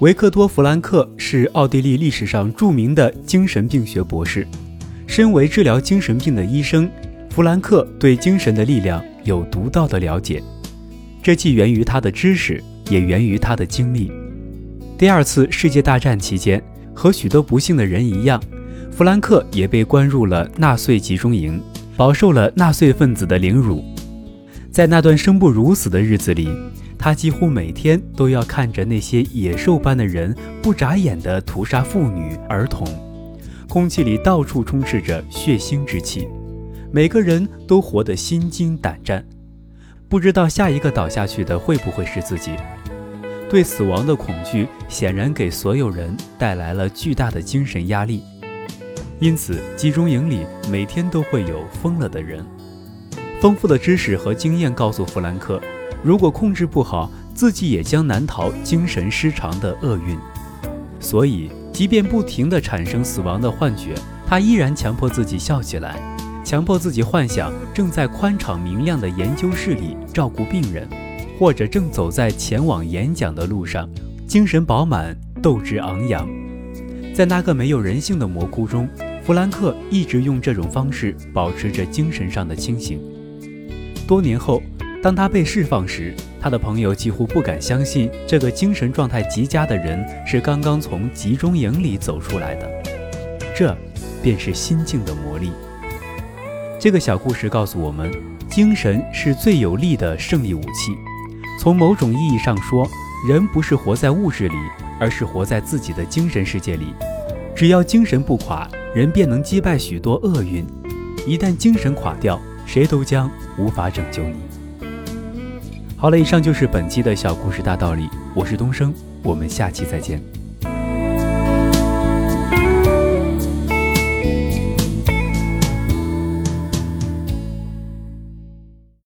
维克多·弗兰克是奥地利历史上著名的精神病学博士。身为治疗精神病的医生，弗兰克对精神的力量有独到的了解，这既源于他的知识，也源于他的经历。第二次世界大战期间，和许多不幸的人一样，弗兰克也被关入了纳粹集中营，饱受了纳粹分子的凌辱。在那段生不如死的日子里，他几乎每天都要看着那些野兽般的人不眨眼地屠杀妇女、儿童。空气里到处充斥着血腥之气，每个人都活得心惊胆战，不知道下一个倒下去的会不会是自己。对死亡的恐惧显然给所有人带来了巨大的精神压力，因此集中营里每天都会有疯了的人。丰富的知识和经验告诉弗兰克，如果控制不好，自己也将难逃精神失常的厄运。所以。即便不停地产生死亡的幻觉，他依然强迫自己笑起来，强迫自己幻想正在宽敞明亮的研究室里照顾病人，或者正走在前往演讲的路上，精神饱满，斗志昂扬。在那个没有人性的魔窟中，弗兰克一直用这种方式保持着精神上的清醒。多年后。当他被释放时，他的朋友几乎不敢相信这个精神状态极佳的人是刚刚从集中营里走出来的。这便是心境的魔力。这个小故事告诉我们，精神是最有力的胜利武器。从某种意义上说，人不是活在物质里，而是活在自己的精神世界里。只要精神不垮，人便能击败许多厄运。一旦精神垮掉，谁都将无法拯救你。好了，以上就是本期的小故事大道理。我是东升，我们下期再见。